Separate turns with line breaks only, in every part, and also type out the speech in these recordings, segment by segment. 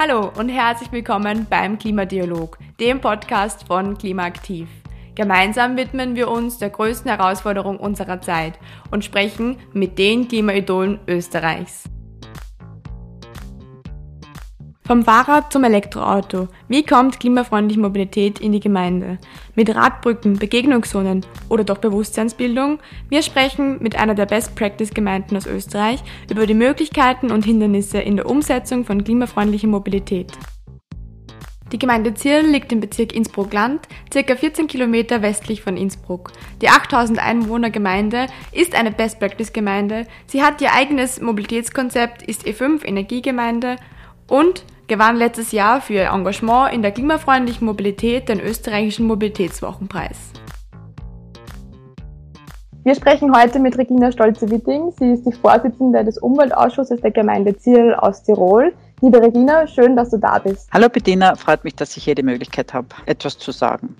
Hallo und herzlich willkommen beim Klimadialog, dem Podcast von Klimaaktiv. Gemeinsam widmen wir uns der größten Herausforderung unserer Zeit und sprechen mit den Klimaidolen Österreichs. Vom Fahrrad zum Elektroauto. Wie kommt klimafreundliche Mobilität in die Gemeinde? Mit Radbrücken, Begegnungszonen oder doch Bewusstseinsbildung? Wir sprechen mit einer der Best-Practice-Gemeinden aus Österreich über die Möglichkeiten und Hindernisse in der Umsetzung von klimafreundlicher Mobilität. Die Gemeinde Zirl liegt im Bezirk Innsbruck-Land, circa 14 Kilometer westlich von Innsbruck. Die 8000 Einwohner Gemeinde ist eine Best-Practice-Gemeinde. Sie hat ihr eigenes Mobilitätskonzept, ist E5 Energiegemeinde und gewann letztes Jahr für ihr Engagement in der klimafreundlichen Mobilität den österreichischen Mobilitätswochenpreis.
Wir sprechen heute mit Regina Stolze-Witting. Sie ist die Vorsitzende des Umweltausschusses der Gemeinde Zierl aus Tirol. Liebe Regina, schön, dass du da bist.
Hallo Bettina, freut mich, dass ich hier die Möglichkeit habe, etwas zu sagen.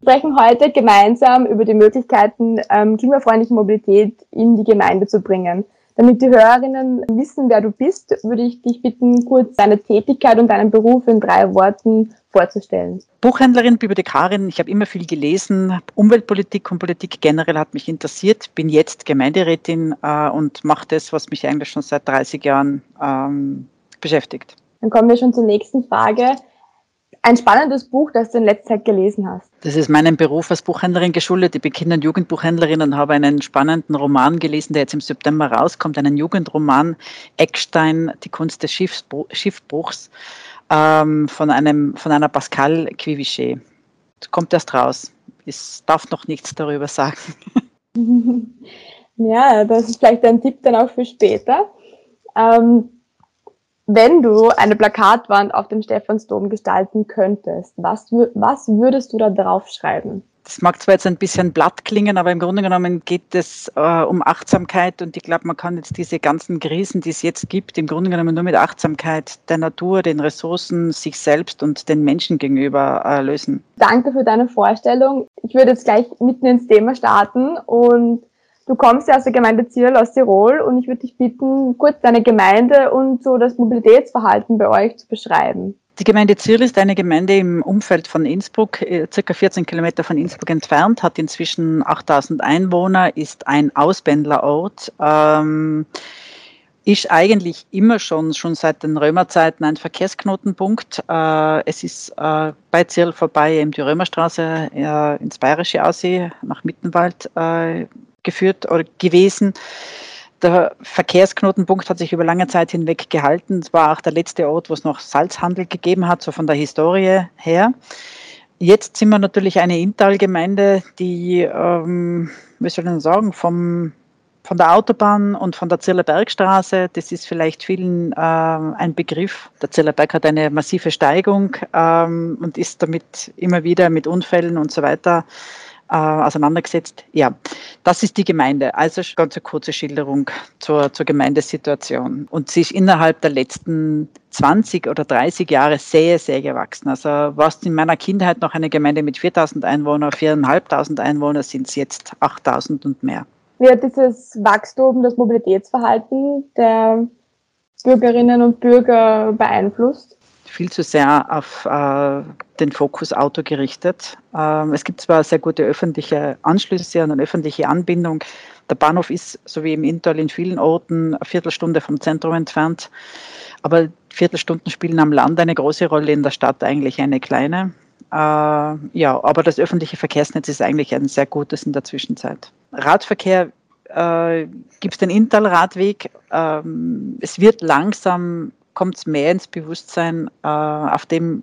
Wir sprechen heute gemeinsam über die Möglichkeiten, ähm, klimafreundliche Mobilität in die Gemeinde zu bringen. Damit die Hörerinnen wissen, wer du bist, würde ich dich bitten, kurz deine Tätigkeit und deinen Beruf in drei Worten vorzustellen.
Buchhändlerin, Bibliothekarin, ich habe immer viel gelesen. Umweltpolitik und Politik generell hat mich interessiert. Bin jetzt Gemeinderätin äh, und mache das, was mich eigentlich schon seit 30 Jahren ähm, beschäftigt.
Dann kommen wir schon zur nächsten Frage ein spannendes Buch, das du in letzter Zeit gelesen hast.
Das ist meinem Beruf als Buchhändlerin geschuldet. Ich bin Kinder- und Jugendbuchhändlerin und habe einen spannenden Roman gelesen, der jetzt im September rauskommt, einen Jugendroman, Eckstein, die Kunst des Schiffbruchs, ähm, von, einem, von einer Pascal Quivichet. Kommt erst raus. Ich darf noch nichts darüber sagen.
ja, das ist vielleicht ein Tipp dann auch für später. Ähm, wenn du eine Plakatwand auf dem Stephansdom gestalten könntest, was, was würdest du da drauf schreiben?
Das mag zwar jetzt ein bisschen blatt klingen, aber im Grunde genommen geht es äh, um Achtsamkeit und ich glaube, man kann jetzt diese ganzen Krisen, die es jetzt gibt, im Grunde genommen nur mit Achtsamkeit der Natur, den Ressourcen, sich selbst und den Menschen gegenüber äh, lösen.
Danke für deine Vorstellung. Ich würde jetzt gleich mitten ins Thema starten und Du kommst ja aus der Gemeinde Zierl aus Tirol und ich würde dich bitten, kurz deine Gemeinde und so das Mobilitätsverhalten bei euch zu beschreiben.
Die Gemeinde Zierl ist eine Gemeinde im Umfeld von Innsbruck, äh, circa 14 Kilometer von Innsbruck entfernt, hat inzwischen 8000 Einwohner, ist ein Ausbändlerort. Ähm, ist eigentlich immer schon, schon seit den Römerzeiten ein Verkehrsknotenpunkt. Äh, es ist äh, bei Zierl vorbei eben die Römerstraße ins Bayerische Aussee nach Mittenwald geführt oder gewesen. Der Verkehrsknotenpunkt hat sich über lange Zeit hinweg gehalten. Es war auch der letzte Ort, wo es noch Salzhandel gegeben hat, so von der Historie her. Jetzt sind wir natürlich eine Inntal-Gemeinde, die, ähm, wie soll ich sagen, vom, von der Autobahn und von der Zirler Bergstraße, das ist vielleicht vielen äh, ein Begriff. Der Zirler Berg hat eine massive Steigung ähm, und ist damit immer wieder mit Unfällen und so weiter äh, auseinandergesetzt. Ja, das ist die Gemeinde. Also ganz eine kurze Schilderung zur, zur Gemeindesituation. Und sie ist innerhalb der letzten 20 oder 30 Jahre sehr, sehr gewachsen. Also was in meiner Kindheit noch eine Gemeinde mit 4000 Einwohnern, 4.500 Einwohner, sind es jetzt 8000 und mehr.
Wie hat dieses Wachstum das Mobilitätsverhalten der Bürgerinnen und Bürger beeinflusst?
Viel zu sehr auf äh, den Fokus Auto gerichtet. Ähm, es gibt zwar sehr gute öffentliche Anschlüsse und eine öffentliche Anbindung. Der Bahnhof ist, so wie im Intal in vielen Orten, eine Viertelstunde vom Zentrum entfernt. Aber Viertelstunden spielen am Land eine große Rolle, in der Stadt eigentlich eine kleine. Äh, ja, aber das öffentliche Verkehrsnetz ist eigentlich ein sehr gutes in der Zwischenzeit. Radverkehr äh, gibt es den Intal-Radweg. Ähm, es wird langsam kommt es mehr ins Bewusstsein. Äh, auf dem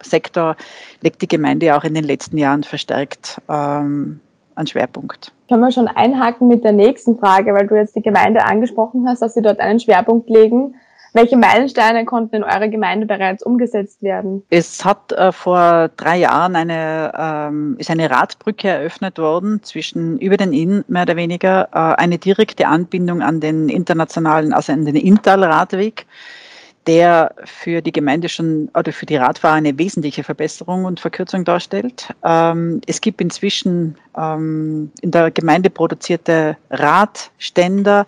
Sektor legt die Gemeinde auch in den letzten Jahren verstärkt ähm, einen Schwerpunkt.
Können wir schon einhaken mit der nächsten Frage, weil du jetzt die Gemeinde angesprochen hast, dass sie dort einen Schwerpunkt legen. Welche Meilensteine konnten in eurer Gemeinde bereits umgesetzt werden?
Es hat äh, vor drei Jahren eine, ähm, ist eine Radbrücke eröffnet worden zwischen über den Inn mehr oder weniger äh, eine direkte Anbindung an den internationalen, also an den Intal-Radweg der für die Gemeinde schon oder für die Radfahrer eine wesentliche Verbesserung und Verkürzung darstellt. Ähm, es gibt inzwischen ähm, in der Gemeinde produzierte Radständer,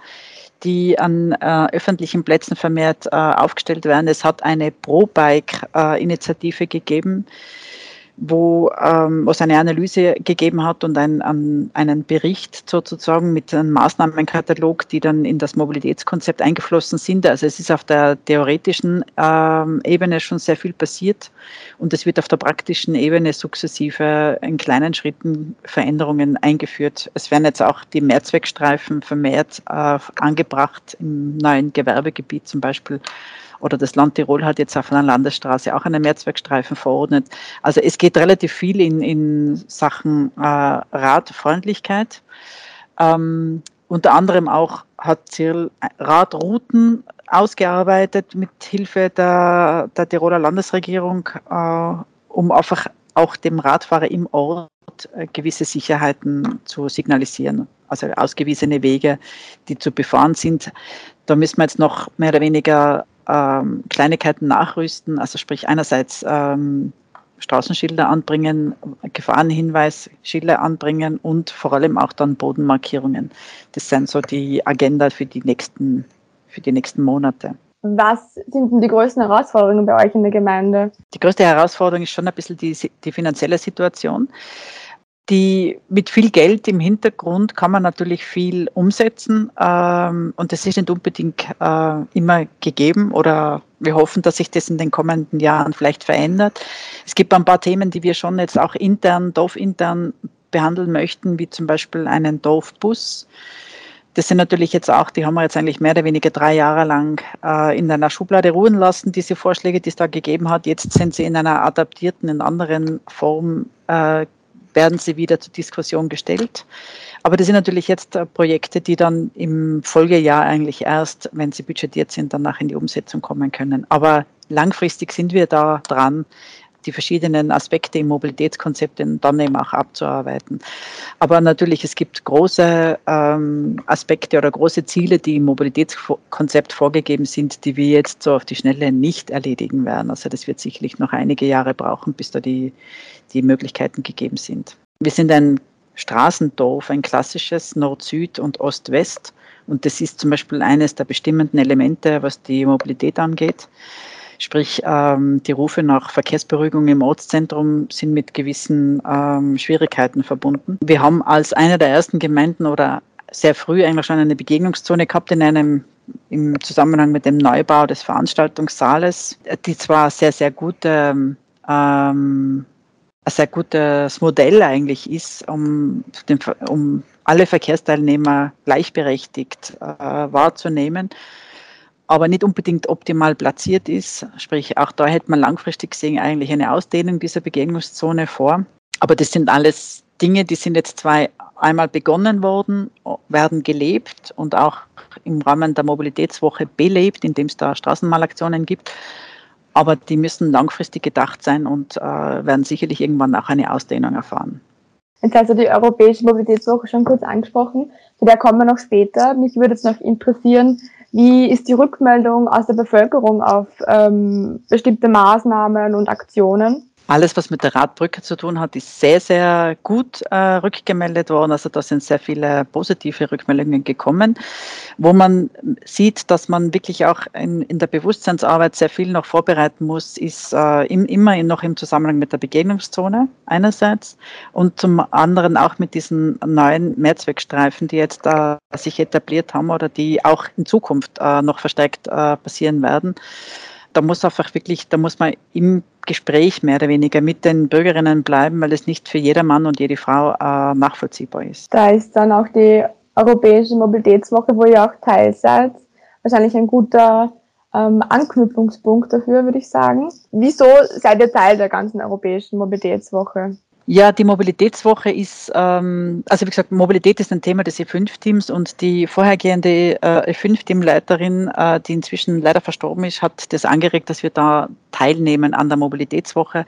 die an äh, öffentlichen Plätzen vermehrt äh, aufgestellt werden. Es hat eine Pro-Bike-Initiative gegeben, wo ähm, es eine Analyse gegeben hat und ein, ein, einen Bericht sozusagen mit einem Maßnahmenkatalog, die dann in das Mobilitätskonzept eingeflossen sind. Also es ist auf der theoretischen ähm, Ebene schon sehr viel passiert und es wird auf der praktischen Ebene sukzessive in kleinen Schritten Veränderungen eingeführt. Es werden jetzt auch die Mehrzweckstreifen vermehrt äh, angebracht im neuen Gewerbegebiet zum Beispiel oder das Land Tirol hat jetzt auf einer Landesstraße auch einen Mehrzweckstreifen verordnet. Also es geht relativ viel in, in Sachen äh, Radfreundlichkeit. Ähm, unter anderem auch hat Cyril Radrouten ausgearbeitet mit Hilfe der, der Tiroler Landesregierung, äh, um einfach auch dem Radfahrer im Ort äh, gewisse Sicherheiten zu signalisieren, also ausgewiesene Wege, die zu befahren sind. Da müssen wir jetzt noch mehr oder weniger ähm, Kleinigkeiten nachrüsten, also sprich einerseits ähm, Straßenschilder anbringen, Gefahrenhinweisschilder anbringen und vor allem auch dann Bodenmarkierungen. Das sind so die Agenda für die nächsten, für die nächsten Monate.
Was sind denn die größten Herausforderungen bei euch in der Gemeinde?
Die größte Herausforderung ist schon ein bisschen die, die finanzielle Situation die mit viel Geld im Hintergrund kann man natürlich viel umsetzen ähm, und das ist nicht unbedingt äh, immer gegeben oder wir hoffen, dass sich das in den kommenden Jahren vielleicht verändert. Es gibt ein paar Themen, die wir schon jetzt auch intern, dorfintern behandeln möchten, wie zum Beispiel einen Dorfbus. Das sind natürlich jetzt auch, die haben wir jetzt eigentlich mehr oder weniger drei Jahre lang äh, in einer Schublade ruhen lassen, diese Vorschläge, die es da gegeben hat. Jetzt sind sie in einer adaptierten, in anderen Form äh, werden sie wieder zur Diskussion gestellt. Aber das sind natürlich jetzt äh, Projekte, die dann im Folgejahr eigentlich erst, wenn sie budgetiert sind, danach in die Umsetzung kommen können. Aber langfristig sind wir da dran, die verschiedenen Aspekte im Mobilitätskonzept dann eben auch abzuarbeiten. Aber natürlich, es gibt große ähm, Aspekte oder große Ziele, die im Mobilitätskonzept vorgegeben sind, die wir jetzt so auf die Schnelle nicht erledigen werden. Also das wird sicherlich noch einige Jahre brauchen, bis da die, die Möglichkeiten gegeben sind. Wir sind ein Straßendorf, ein klassisches Nord-Süd und Ost-West. Und das ist zum Beispiel eines der bestimmenden Elemente, was die Mobilität angeht. Sprich, ähm, die Rufe nach Verkehrsberuhigung im Ortszentrum sind mit gewissen ähm, Schwierigkeiten verbunden. Wir haben als eine der ersten Gemeinden oder sehr früh eigentlich schon eine Begegnungszone gehabt in einem im Zusammenhang mit dem Neubau des Veranstaltungssaales, die zwar sehr, sehr gut ähm, ähm ein sehr gutes Modell eigentlich ist, um, den, um alle Verkehrsteilnehmer gleichberechtigt äh, wahrzunehmen, aber nicht unbedingt optimal platziert ist. Sprich, auch da hätte man langfristig gesehen eigentlich eine Ausdehnung dieser Begegnungszone vor. Aber das sind alles Dinge, die sind jetzt zwei einmal begonnen worden, werden gelebt und auch im Rahmen der Mobilitätswoche belebt, indem es da Straßenmalaktionen gibt aber die müssen langfristig gedacht sein und äh, werden sicherlich irgendwann auch eine Ausdehnung erfahren.
Jetzt hast du die Europäische Mobilitätswoche schon kurz angesprochen, zu der kommen wir noch später. Mich würde es noch interessieren, wie ist die Rückmeldung aus der Bevölkerung auf ähm, bestimmte Maßnahmen und Aktionen?
Alles, was mit der Radbrücke zu tun hat, ist sehr, sehr gut äh, rückgemeldet worden. Also da sind sehr viele positive Rückmeldungen gekommen, wo man sieht, dass man wirklich auch in, in der Bewusstseinsarbeit sehr viel noch vorbereiten muss, ist äh, im, immer noch im Zusammenhang mit der Begegnungszone einerseits und zum anderen auch mit diesen neuen Mehrzweckstreifen, die jetzt äh, sich etabliert haben oder die auch in Zukunft äh, noch verstärkt äh, passieren werden da muss einfach wirklich, da muss man im Gespräch mehr oder weniger mit den Bürgerinnen bleiben, weil es nicht für jeder Mann und jede Frau äh, nachvollziehbar ist.
Da ist dann auch die Europäische Mobilitätswoche, wo ihr auch Teil seid, wahrscheinlich ein guter ähm, Anknüpfungspunkt dafür, würde ich sagen. Wieso seid ihr Teil der ganzen Europäischen Mobilitätswoche?
Ja, die Mobilitätswoche ist, ähm, also wie gesagt, Mobilität ist ein Thema des E5-Teams und die vorhergehende äh, E5-Teamleiterin, äh, die inzwischen leider verstorben ist, hat das angeregt, dass wir da teilnehmen an der Mobilitätswoche.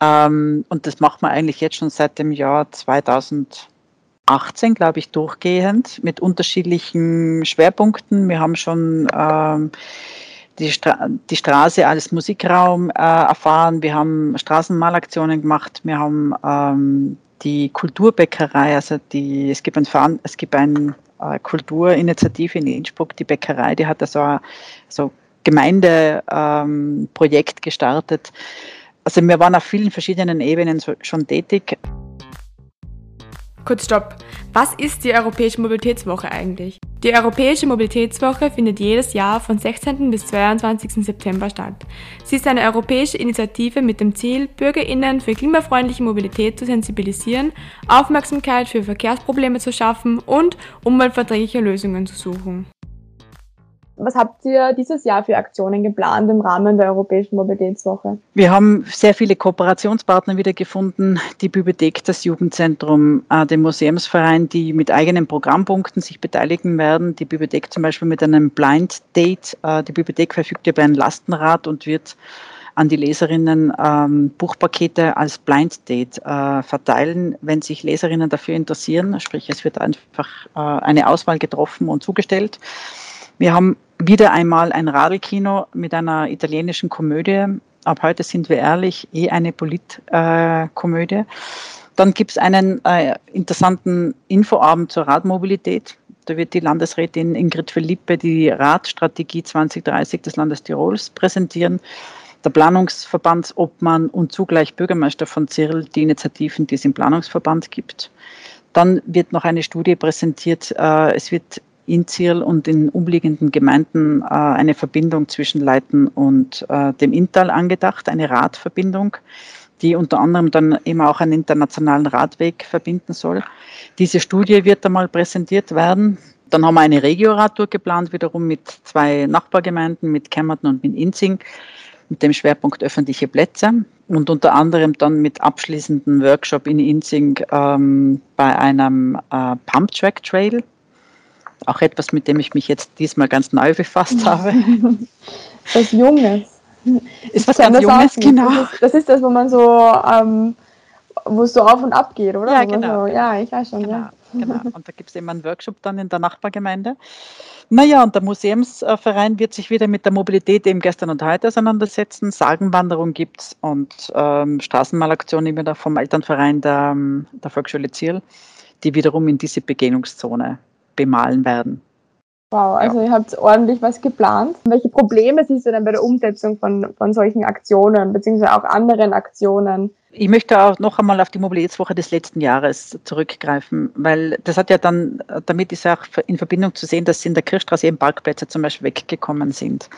Ähm, und das macht man eigentlich jetzt schon seit dem Jahr 2018, glaube ich, durchgehend mit unterschiedlichen Schwerpunkten. Wir haben schon ähm, die, Stra die Straße als Musikraum äh, erfahren. Wir haben Straßenmalaktionen gemacht. Wir haben ähm, die Kulturbäckerei, also die, es gibt ein, es gibt ein äh, Kulturinitiative in Innsbruck, die Bäckerei, die hat da so ein so Gemeindeprojekt ähm, gestartet. Also wir waren auf vielen verschiedenen Ebenen so, schon tätig.
Kurz Stopp. Was ist die Europäische Mobilitätswoche eigentlich? Die Europäische Mobilitätswoche findet jedes Jahr von 16. bis 22. September statt. Sie ist eine europäische Initiative mit dem Ziel, Bürgerinnen für klimafreundliche Mobilität zu sensibilisieren, Aufmerksamkeit für Verkehrsprobleme zu schaffen und umweltverträgliche Lösungen zu suchen.
Was habt ihr dieses Jahr für Aktionen geplant im Rahmen der Europäischen Mobilitätswoche?
Wir haben sehr viele Kooperationspartner wieder gefunden. Die Bibliothek, das Jugendzentrum, äh, den Museumsverein, die mit eigenen Programmpunkten sich beteiligen werden. Die Bibliothek zum Beispiel mit einem Blind Date. Äh, die Bibliothek verfügt über ein Lastenrad und wird an die Leserinnen ähm, Buchpakete als Blind Date äh, verteilen, wenn sich Leserinnen dafür interessieren. Sprich, es wird einfach äh, eine Auswahl getroffen und zugestellt. Wir haben wieder einmal ein Radlkino mit einer italienischen Komödie. Ab heute sind wir ehrlich, eh eine Politkomödie. Dann gibt es einen äh, interessanten Infoabend zur Radmobilität. Da wird die Landesrätin Ingrid Felipe die Radstrategie 2030 des Landes Tirols präsentieren. Der Planungsverbandsobmann und zugleich Bürgermeister von Zirl die Initiativen, die es im Planungsverband gibt. Dann wird noch eine Studie präsentiert. Äh, es wird in Zierl und in umliegenden Gemeinden äh, eine Verbindung zwischen Leiten und äh, dem Inntal angedacht, eine Radverbindung, die unter anderem dann eben auch einen internationalen Radweg verbinden soll. Diese Studie wird einmal präsentiert werden. Dann haben wir eine Regioradtour geplant, wiederum mit zwei Nachbargemeinden, mit Kemmerton und mit Inzing, mit dem Schwerpunkt öffentliche Plätze und unter anderem dann mit abschließenden Workshop in Inzing ähm, bei einem äh, Pump Track Trail, auch etwas, mit dem ich mich jetzt diesmal ganz neu befasst habe.
Was Junges.
Ist was ganz Junges,
genau. Das ist, das ist, das wo man so, ähm, wo es so auf und ab geht, oder?
Ja, genau.
So, ja, ich weiß schon.
Genau,
ja.
genau. Und da gibt es eben einen Workshop dann in der Nachbargemeinde. Naja, und der Museumsverein wird sich wieder mit der Mobilität eben gestern und heute auseinandersetzen. Sagenwanderung gibt es und ähm, Straßenmalaktion immer vom Elternverein der, der Volksschule Zierl, die wiederum in diese Begegnungszone bemalen werden.
Wow, also ja. ihr habt ordentlich was geplant. Welche Probleme siehst du denn bei der Umsetzung von, von solchen Aktionen, beziehungsweise auch anderen Aktionen?
Ich möchte auch noch einmal auf die Mobilitätswoche des letzten Jahres zurückgreifen, weil das hat ja dann, damit ist auch in Verbindung zu sehen, dass in der Kirchstraße eben Parkplätze zum Beispiel weggekommen sind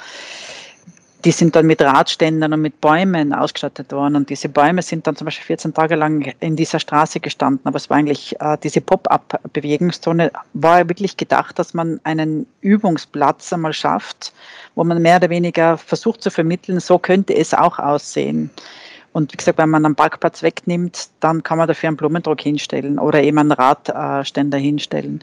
die sind dann mit Radständern und mit Bäumen ausgestattet worden. Und diese Bäume sind dann zum Beispiel 14 Tage lang in dieser Straße gestanden. Aber es war eigentlich, äh, diese Pop-up-Bewegungszone war wirklich gedacht, dass man einen Übungsplatz einmal schafft, wo man mehr oder weniger versucht zu vermitteln, so könnte es auch aussehen. Und wie gesagt, wenn man einen Parkplatz wegnimmt, dann kann man dafür einen Blumendruck hinstellen oder eben einen Radständer hinstellen.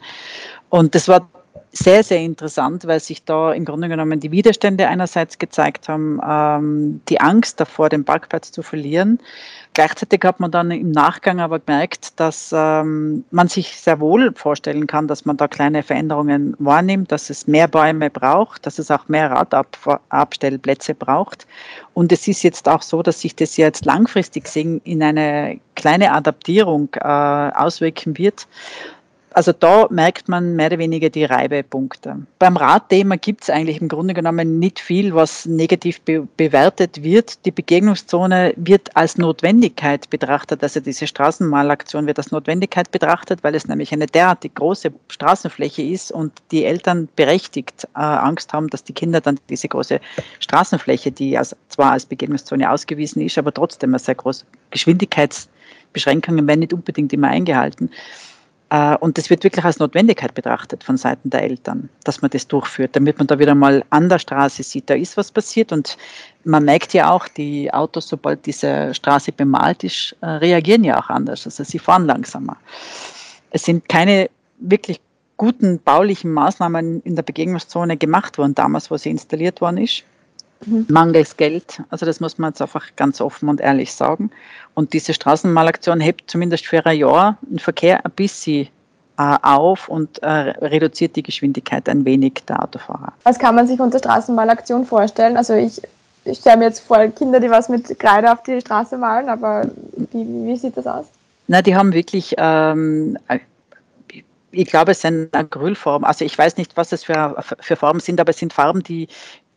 Und das war sehr, sehr interessant, weil sich da im Grunde genommen die Widerstände einerseits gezeigt haben, ähm, die Angst davor, den Parkplatz zu verlieren. Gleichzeitig hat man dann im Nachgang aber gemerkt, dass ähm, man sich sehr wohl vorstellen kann, dass man da kleine Veränderungen wahrnimmt, dass es mehr Bäume braucht, dass es auch mehr Radabstellplätze braucht. Und es ist jetzt auch so, dass sich das jetzt langfristig in eine kleine Adaptierung äh, auswirken wird also da merkt man mehr oder weniger die Reibepunkte. Beim Radthema gibt es eigentlich im Grunde genommen nicht viel, was negativ be bewertet wird. Die Begegnungszone wird als Notwendigkeit betrachtet, also diese Straßenmalaktion wird als Notwendigkeit betrachtet, weil es nämlich eine derartig große Straßenfläche ist und die Eltern berechtigt äh, Angst haben, dass die Kinder dann diese große Straßenfläche, die als, zwar als Begegnungszone ausgewiesen ist, aber trotzdem eine sehr große Geschwindigkeitsbeschränkungen werden nicht unbedingt immer eingehalten und das wird wirklich als Notwendigkeit betrachtet von Seiten der Eltern, dass man das durchführt, damit man da wieder mal an der Straße sieht, da ist was passiert. Und man merkt ja auch, die Autos, sobald diese Straße bemalt ist, äh, reagieren ja auch anders. Also sie fahren langsamer. Es sind keine wirklich guten baulichen Maßnahmen in der Begegnungszone gemacht worden, damals, wo sie installiert worden ist. Mhm. Mangels Geld. Also das muss man jetzt einfach ganz offen und ehrlich sagen. Und diese Straßenmalaktion hebt zumindest für ein Jahr den Verkehr ein bisschen äh, auf und äh, reduziert die Geschwindigkeit ein wenig der Autofahrer.
Was kann man sich unter Straßenmalaktion vorstellen? Also ich, ich stelle mir jetzt vor, Kinder, die was mit Kreide auf die Straße malen, aber wie, wie sieht das aus?
Na, die haben wirklich ähm, ich glaube, es sind Acrylformen. Also ich weiß nicht, was das für, für Farben sind, aber es sind Farben, die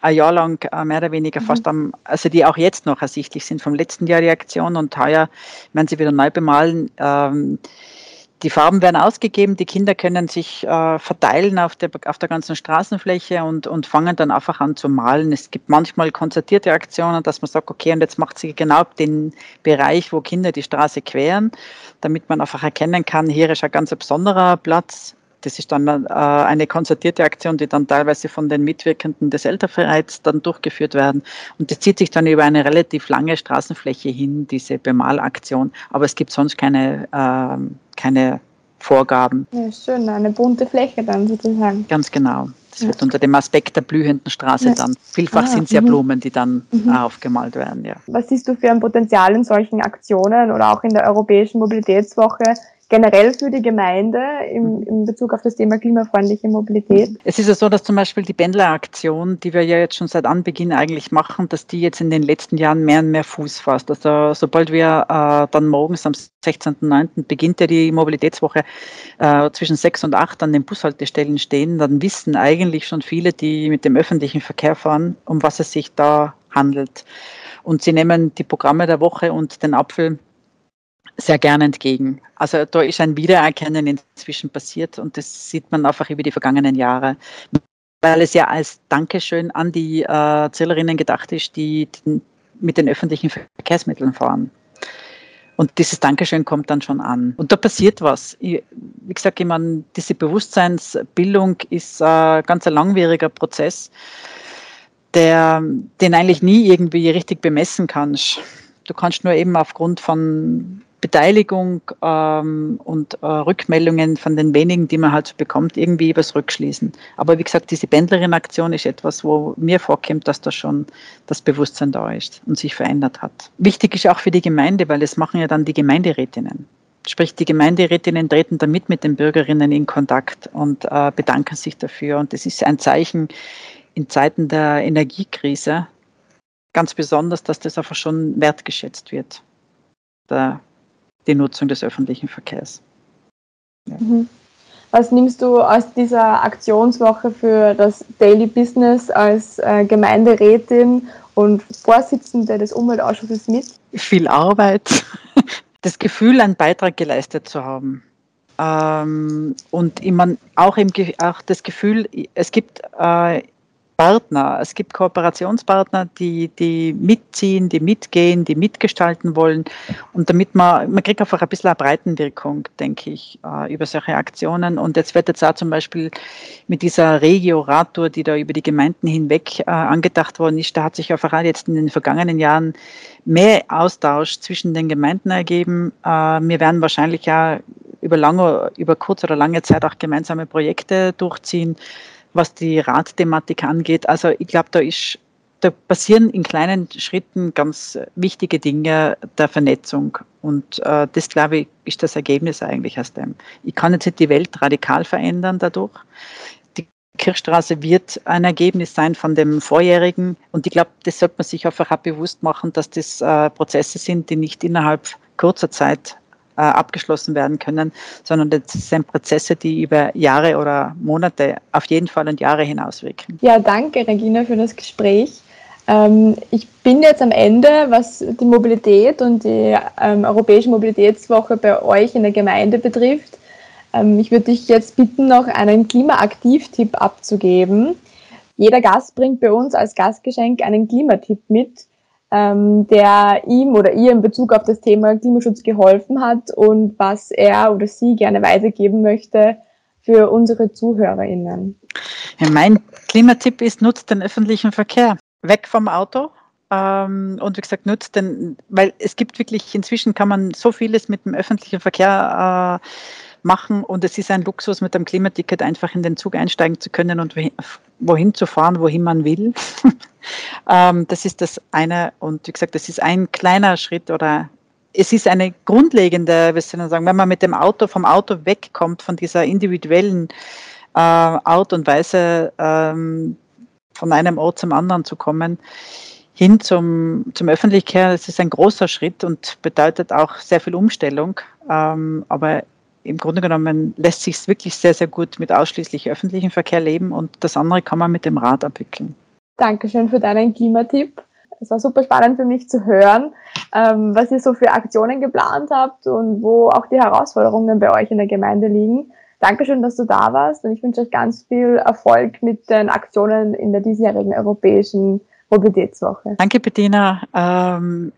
ein Jahr lang äh, mehr oder weniger mhm. fast am, also die auch jetzt noch ersichtlich sind vom letzten Jahr die Aktion und heuer werden sie wieder neu bemalen. Ähm, die Farben werden ausgegeben, die Kinder können sich äh, verteilen auf der, auf der ganzen Straßenfläche und, und fangen dann einfach an zu malen. Es gibt manchmal konzertierte Aktionen, dass man sagt, okay, und jetzt macht sie genau den Bereich, wo Kinder die Straße queren, damit man einfach erkennen kann, hier ist ein ganz besonderer Platz. Das ist dann äh, eine konzertierte Aktion, die dann teilweise von den Mitwirkenden des Elternvereins dann durchgeführt werden. Und das zieht sich dann über eine relativ lange Straßenfläche hin, diese Bemalaktion. Aber es gibt sonst keine äh, keine Vorgaben.
Ja, schön, eine bunte Fläche dann sozusagen.
Ganz genau. Das ja. wird unter dem Aspekt der blühenden Straße ja. dann. Vielfach ah, sind es ja mhm. Blumen, die dann mhm. aufgemalt werden. Ja.
Was siehst du für ein Potenzial in solchen Aktionen oder auch in der Europäischen Mobilitätswoche generell für die Gemeinde im, in Bezug auf das Thema klimafreundliche Mobilität?
Es ist ja so, dass zum Beispiel die Pendleraktion, die wir ja jetzt schon seit Anbeginn eigentlich machen, dass die jetzt in den letzten Jahren mehr und mehr Fuß fasst. Also sobald wir äh, dann morgens am 16.09. beginnt ja die Mobilitätswoche äh, zwischen sechs und acht an den Bushaltestellen stehen, dann wissen eigentlich schon viele, die mit dem öffentlichen Verkehr fahren, um was es sich da handelt. Und sie nehmen die Programme der Woche und den Apfel sehr gern entgegen. Also da ist ein Wiedererkennen inzwischen passiert und das sieht man einfach über die vergangenen Jahre, weil es ja als Dankeschön an die äh, Zählerinnen gedacht ist, die, die mit den öffentlichen Verkehrsmitteln fahren. Und dieses Dankeschön kommt dann schon an. Und da passiert was. Ich, wie gesagt, ich meine, diese Bewusstseinsbildung ist ein ganz ein langwieriger Prozess, der, den eigentlich nie irgendwie richtig bemessen kannst. Du kannst nur eben aufgrund von Beteiligung ähm, und äh, Rückmeldungen von den wenigen, die man halt bekommt, irgendwie übers Rückschließen. Aber wie gesagt, diese Pendlerin-Aktion ist etwas, wo mir vorkommt, dass da schon das Bewusstsein da ist und sich verändert hat. Wichtig ist auch für die Gemeinde, weil das machen ja dann die Gemeinderätinnen. Sprich, die Gemeinderätinnen treten damit mit den Bürgerinnen in Kontakt und äh, bedanken sich dafür. Und das ist ein Zeichen in Zeiten der Energiekrise ganz besonders, dass das einfach schon wertgeschätzt wird. Der die Nutzung des öffentlichen Verkehrs.
Ja. Mhm. Was nimmst du aus dieser Aktionswoche für das Daily Business als äh, Gemeinderätin und Vorsitzende des Umweltausschusses mit?
Viel Arbeit, das Gefühl, einen Beitrag geleistet zu haben. Ähm, und immer auch, im, auch das Gefühl, es gibt äh, Partner. Es gibt Kooperationspartner, die, die mitziehen, die mitgehen, die mitgestalten wollen. Und damit man, man kriegt einfach ein bisschen eine Breitenwirkung, denke ich, äh, über solche Aktionen. Und jetzt wird jetzt auch zum Beispiel mit dieser Regio-Radtour, die da über die Gemeinden hinweg äh, angedacht worden ist, da hat sich einfach auch jetzt in den vergangenen Jahren mehr Austausch zwischen den Gemeinden ergeben. Äh, wir werden wahrscheinlich ja über lange, über kurz oder lange Zeit auch gemeinsame Projekte durchziehen was die Radthematik angeht. Also ich glaube, da ist da passieren in kleinen Schritten ganz wichtige Dinge der Vernetzung. Und äh, das, glaube ich, ist das Ergebnis eigentlich aus dem. Ich kann jetzt nicht die Welt radikal verändern dadurch. Die Kirchstraße wird ein Ergebnis sein von dem vorjährigen. Und ich glaube, das sollte man sich einfach auch bewusst machen, dass das äh, Prozesse sind, die nicht innerhalb kurzer Zeit äh, abgeschlossen werden können, sondern das sind Prozesse, die über Jahre oder Monate, auf jeden Fall und Jahre hinauswirken.
Ja, danke Regina für das Gespräch. Ähm, ich bin jetzt am Ende, was die Mobilität und die ähm, Europäische Mobilitätswoche bei euch in der Gemeinde betrifft. Ähm, ich würde dich jetzt bitten, noch einen Klimaaktiv-Tipp abzugeben. Jeder Gast bringt bei uns als Gastgeschenk einen Klimatipp mit ähm, der ihm oder ihr in Bezug auf das Thema Klimaschutz geholfen hat und was er oder sie gerne weitergeben möchte für unsere ZuhörerInnen.
Ja, mein Klimatipp ist, nutzt den öffentlichen Verkehr. Weg vom Auto, ähm, und wie gesagt, nutzt den, weil es gibt wirklich, inzwischen kann man so vieles mit dem öffentlichen Verkehr äh, machen und es ist ein Luxus, mit dem Klimaticket einfach in den Zug einsteigen zu können und wohin zu fahren, wohin man will. ähm, das ist das eine und wie gesagt, das ist ein kleiner Schritt oder es ist eine grundlegende, wir sagen, wenn man mit dem Auto vom Auto wegkommt, von dieser individuellen äh, Art und Weise, ähm, von einem Ort zum anderen zu kommen, hin zum, zum Öffentlichkehr, das ist ein großer Schritt und bedeutet auch sehr viel Umstellung. Ähm, aber im Grunde genommen lässt sich es wirklich sehr, sehr gut mit ausschließlich öffentlichem Verkehr leben und das andere kann man mit dem Rad abwickeln.
Dankeschön für deinen Klimatipp. Es war super spannend für mich zu hören, ähm, was ihr so für Aktionen geplant habt und wo auch die Herausforderungen bei euch in der Gemeinde liegen. Dankeschön, dass du da warst und ich wünsche euch ganz viel Erfolg mit den Aktionen in der diesjährigen europäischen Mobilitätswoche.
Danke, Bettina. Ähm,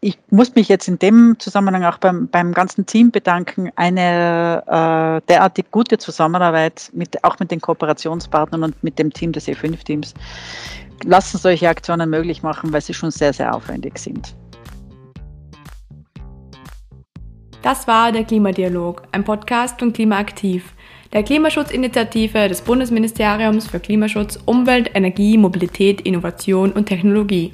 ich muss mich jetzt in dem Zusammenhang auch beim, beim ganzen Team bedanken. Eine äh, derartig gute Zusammenarbeit mit, auch mit den Kooperationspartnern und mit dem Team des E5-Teams lassen solche Aktionen möglich machen, weil sie schon sehr, sehr aufwendig sind.
Das war der Klimadialog, ein Podcast von Klimaaktiv, der Klimaschutzinitiative des Bundesministeriums für Klimaschutz, Umwelt, Energie, Mobilität, Innovation und Technologie.